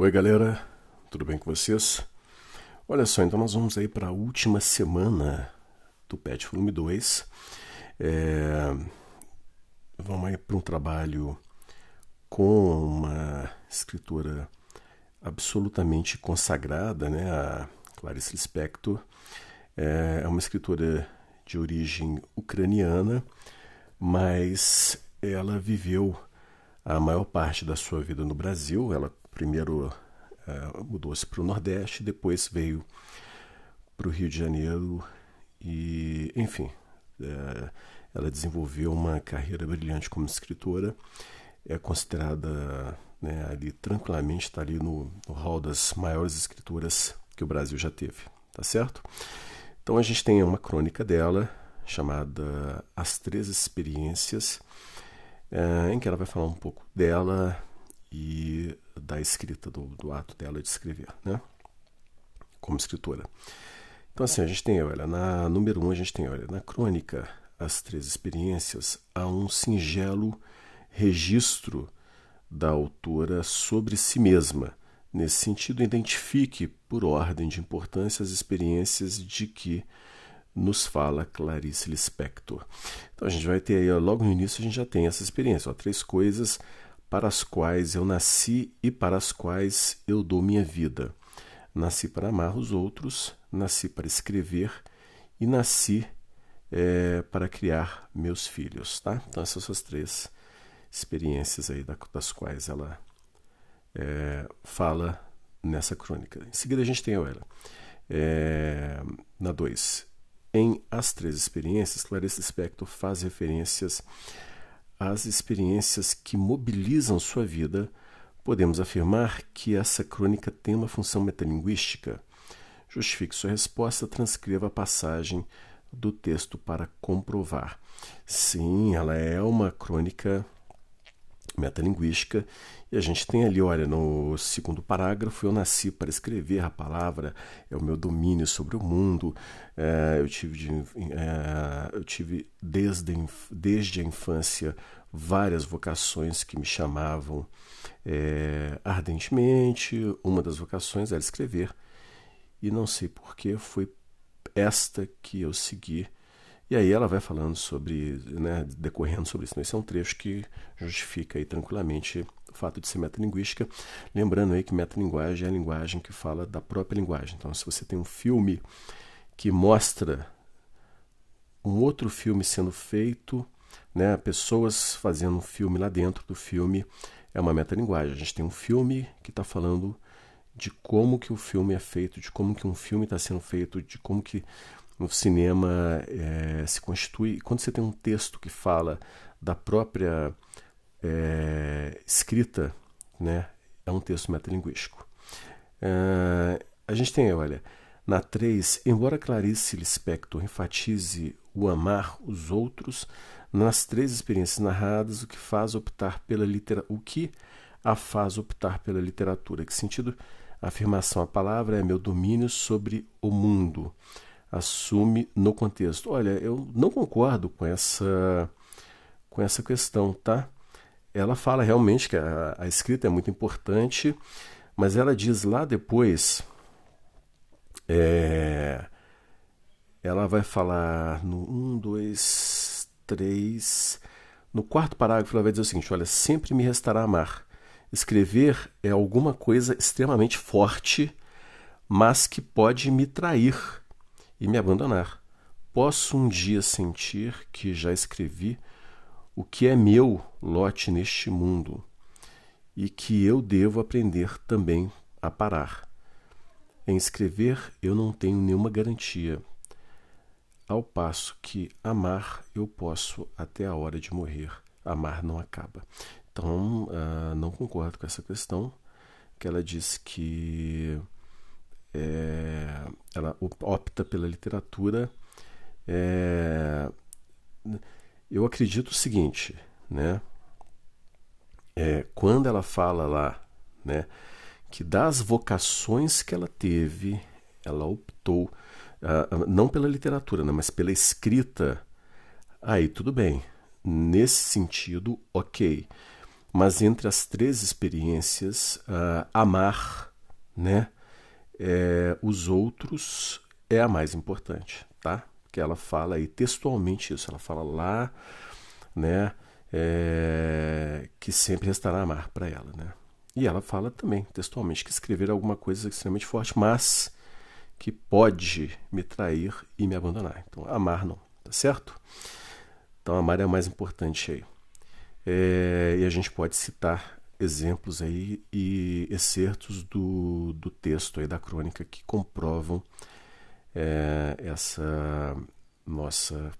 Oi, galera, tudo bem com vocês? Olha só, então nós vamos aí para a última semana do PET Volume 2. É... Vamos aí para um trabalho com uma escritora absolutamente consagrada, né? a Clarice Lispector. É, é uma escritora de origem ucraniana, mas ela viveu a maior parte da sua vida no Brasil. Ela primeiro uh, mudou-se para o Nordeste, depois veio para o Rio de Janeiro e, enfim, uh, ela desenvolveu uma carreira brilhante como escritora. É considerada né, ali tranquilamente está ali no, no hall das maiores escritoras que o Brasil já teve, tá certo? Então a gente tem uma crônica dela chamada As Três Experiências, é, em que ela vai falar um pouco dela e da escrita, do, do ato dela de escrever, né? Como escritora. Então, assim, a gente tem, olha, na número um, a gente tem, olha, na crônica As Três Experiências, há um singelo registro da autora sobre si mesma. Nesse sentido, identifique, por ordem de importância, as experiências de que nos fala Clarice Lispector. Então a gente vai ter aí, logo no início, a gente já tem essa experiência, ó, três coisas para as quais eu nasci e para as quais eu dou minha vida. Nasci para amar os outros, nasci para escrever e nasci é, para criar meus filhos, tá? Então essas são as três experiências aí das quais ela é, fala nessa crônica. Em seguida a gente tem ela é, na 2. Em As Três Experiências, Clarice Lispector faz referências às experiências que mobilizam sua vida, podemos afirmar que essa crônica tem uma função metalinguística. Justifique sua resposta, transcreva a passagem do texto para comprovar. Sim, ela é uma crônica metalinguística e a gente tem ali, olha, no segundo parágrafo, eu nasci para escrever a palavra, é o meu domínio sobre o mundo, é, eu tive, de, é, eu tive desde, desde a infância várias vocações que me chamavam é, ardentemente. Uma das vocações era escrever, e não sei porquê, foi esta que eu segui. E aí ela vai falando sobre, né, decorrendo sobre isso. Esse é um trecho que justifica aí tranquilamente o fato de ser metalinguística. Lembrando aí que metalinguagem é a linguagem que fala da própria linguagem. Então, se você tem um filme que mostra um outro filme sendo feito, né, pessoas fazendo um filme lá dentro do filme, é uma metalinguagem. A gente tem um filme que está falando de como que o filme é feito, de como que um filme está sendo feito, de como que o cinema é, se constitui. Quando você tem um texto que fala da própria é, escrita, né, é um texto metalinguístico. É, a gente tem, olha, na 3, embora Clarice Lispector enfatize o amar os outros, nas três experiências narradas, o que faz optar pela litera... o que a faz optar pela literatura. Que sentido a afirmação a palavra é meu domínio sobre o mundo. Assume no contexto. Olha, eu não concordo com essa com essa questão, tá? Ela fala realmente que a, a escrita é muito importante, mas ela diz lá depois é, ela vai falar no 1, 2, 3. No quarto parágrafo, ela vai dizer o seguinte: Olha, sempre me restará amar. Escrever é alguma coisa extremamente forte, mas que pode me trair e me abandonar. Posso um dia sentir que já escrevi o que é meu lote neste mundo e que eu devo aprender também a parar. Em escrever eu não tenho nenhuma garantia, ao passo que amar eu posso até a hora de morrer. Amar não acaba. Então, uh, não concordo com essa questão, que ela diz que é, ela opta pela literatura. É, eu acredito o seguinte, né? É, quando ela fala lá, né, que das vocações que ela teve, ela optou uh, não pela literatura, né, mas pela escrita, aí tudo bem. Nesse sentido, ok. mas entre as três experiências, uh, amar, né, é, os outros é a mais importante, tá? Que ela fala aí textualmente isso, ela fala lá, né, é, que sempre restará amar para ela, né? E ela fala também textualmente que escrever alguma coisa extremamente forte, mas que pode me trair e me abandonar. Então, amar não, tá certo? Então, amar é o mais importante aí. É, e a gente pode citar exemplos aí e excertos do, do texto aí da crônica que comprovam é, essa nossa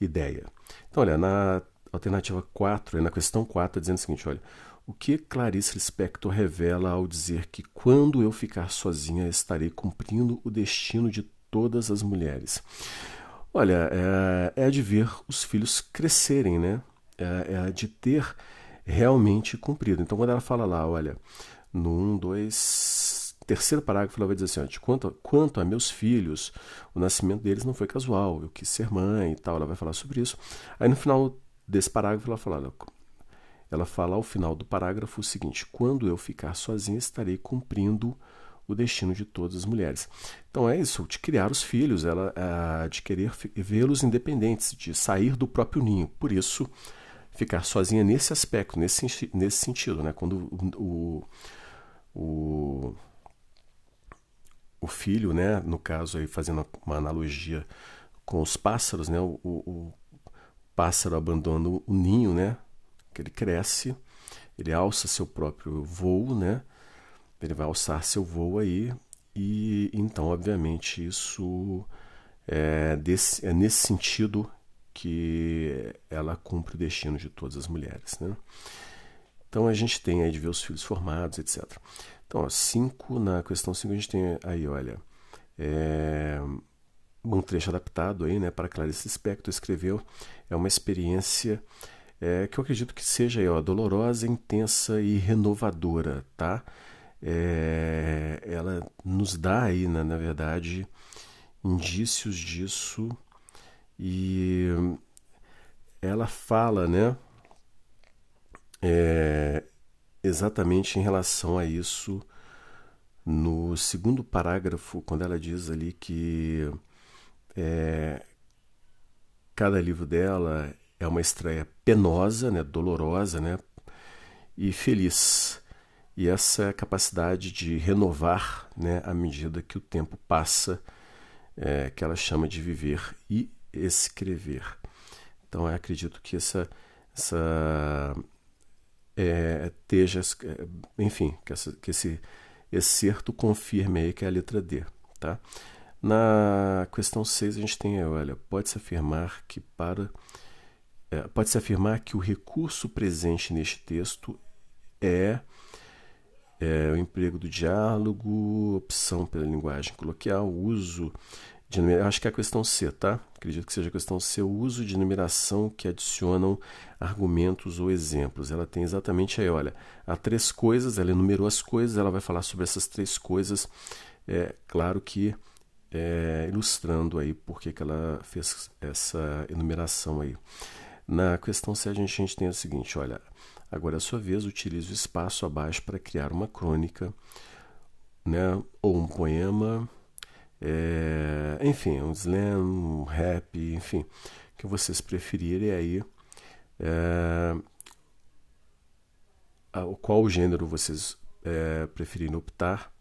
ideia. Então, olha, na alternativa 4, na questão 4, dizendo o seguinte, olha, o que Clarice Lispector revela ao dizer que quando eu ficar sozinha estarei cumprindo o destino de todas as mulheres? Olha, é, é de ver os filhos crescerem, né? É, é de ter realmente cumprido. Então, quando ela fala lá, olha, no 1, 2, terceiro parágrafo, ela vai dizer assim: ó, quanto, quanto a meus filhos, o nascimento deles não foi casual, eu quis ser mãe e tal. Ela vai falar sobre isso. Aí, no final desse parágrafo, ela fala: ela fala ao final do parágrafo o seguinte: Quando eu ficar sozinha, estarei cumprindo o destino de todas as mulheres. Então é isso, de criar os filhos, ela, é, de querer vê-los independentes, de sair do próprio ninho. Por isso, ficar sozinha nesse aspecto, nesse, nesse sentido, né? Quando o, o, o filho, né? No caso aí fazendo uma analogia com os pássaros, né? O, o pássaro abandona o ninho, né? que ele cresce, ele alça seu próprio voo, né? Ele vai alçar seu voo aí e então, obviamente, isso é, desse, é nesse sentido que ela cumpre o destino de todas as mulheres, né? Então a gente tem aí de ver os filhos formados, etc. Então, ó, cinco, na questão 5 a gente tem aí, olha, é, um trecho adaptado aí, né, para Clarice Lispector escreveu, é uma experiência é, que eu acredito que seja aí, ó, dolorosa, intensa e renovadora, tá? É, ela nos dá aí, na, na verdade, indícios disso e ela fala, né? É, exatamente em relação a isso no segundo parágrafo, quando ela diz ali que é, cada livro dela é uma estreia penosa, né, dolorosa, né, e feliz. E essa capacidade de renovar, né, à medida que o tempo passa, é, que ela chama de viver e escrever. Então, eu acredito que essa, essa é, esteja, enfim, que, essa, que esse excerto confirme aí que é a letra D, tá? Na questão 6 a gente tem, olha, pode-se afirmar que para é, pode-se afirmar que o recurso presente neste texto é, é, o emprego do diálogo, opção pela linguagem coloquial, uso de acho que é a questão C, tá? Acredito que seja a questão C, o uso de numeração que adicionam argumentos ou exemplos. Ela tem exatamente aí, olha, há três coisas, ela enumerou as coisas, ela vai falar sobre essas três coisas. É claro que é, ilustrando aí por que ela fez essa enumeração aí. Na questão 7 a gente tem o seguinte, olha, agora é a sua vez utilize o espaço abaixo para criar uma crônica, né, ou um poema, é, enfim, um slam, um rap, enfim, que vocês preferirem aí, é, qual gênero vocês é, preferirem optar,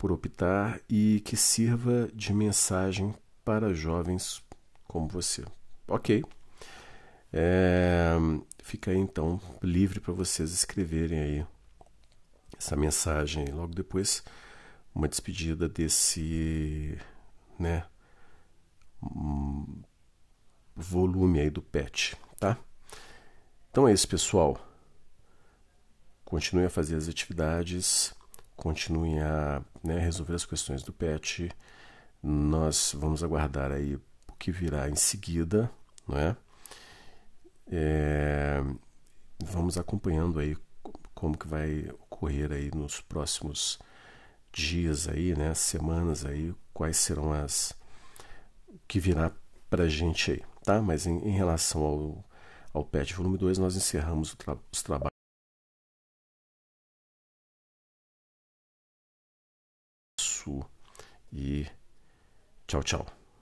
por optar e que sirva de mensagem para jovens como você. Ok? É, fica aí então livre para vocês escreverem aí essa mensagem. Logo depois, uma despedida desse, né, volume aí do PET, tá? Então é isso, pessoal. Continue a fazer as atividades, continue a né, resolver as questões do PET. Nós vamos aguardar aí o que virá em seguida, não é? É, vamos acompanhando aí como que vai ocorrer aí nos próximos dias aí, né, semanas aí, quais serão as que virá para gente aí, tá? Mas em, em relação ao, ao PET volume 2, nós encerramos tra os trabalhos. E tchau, tchau.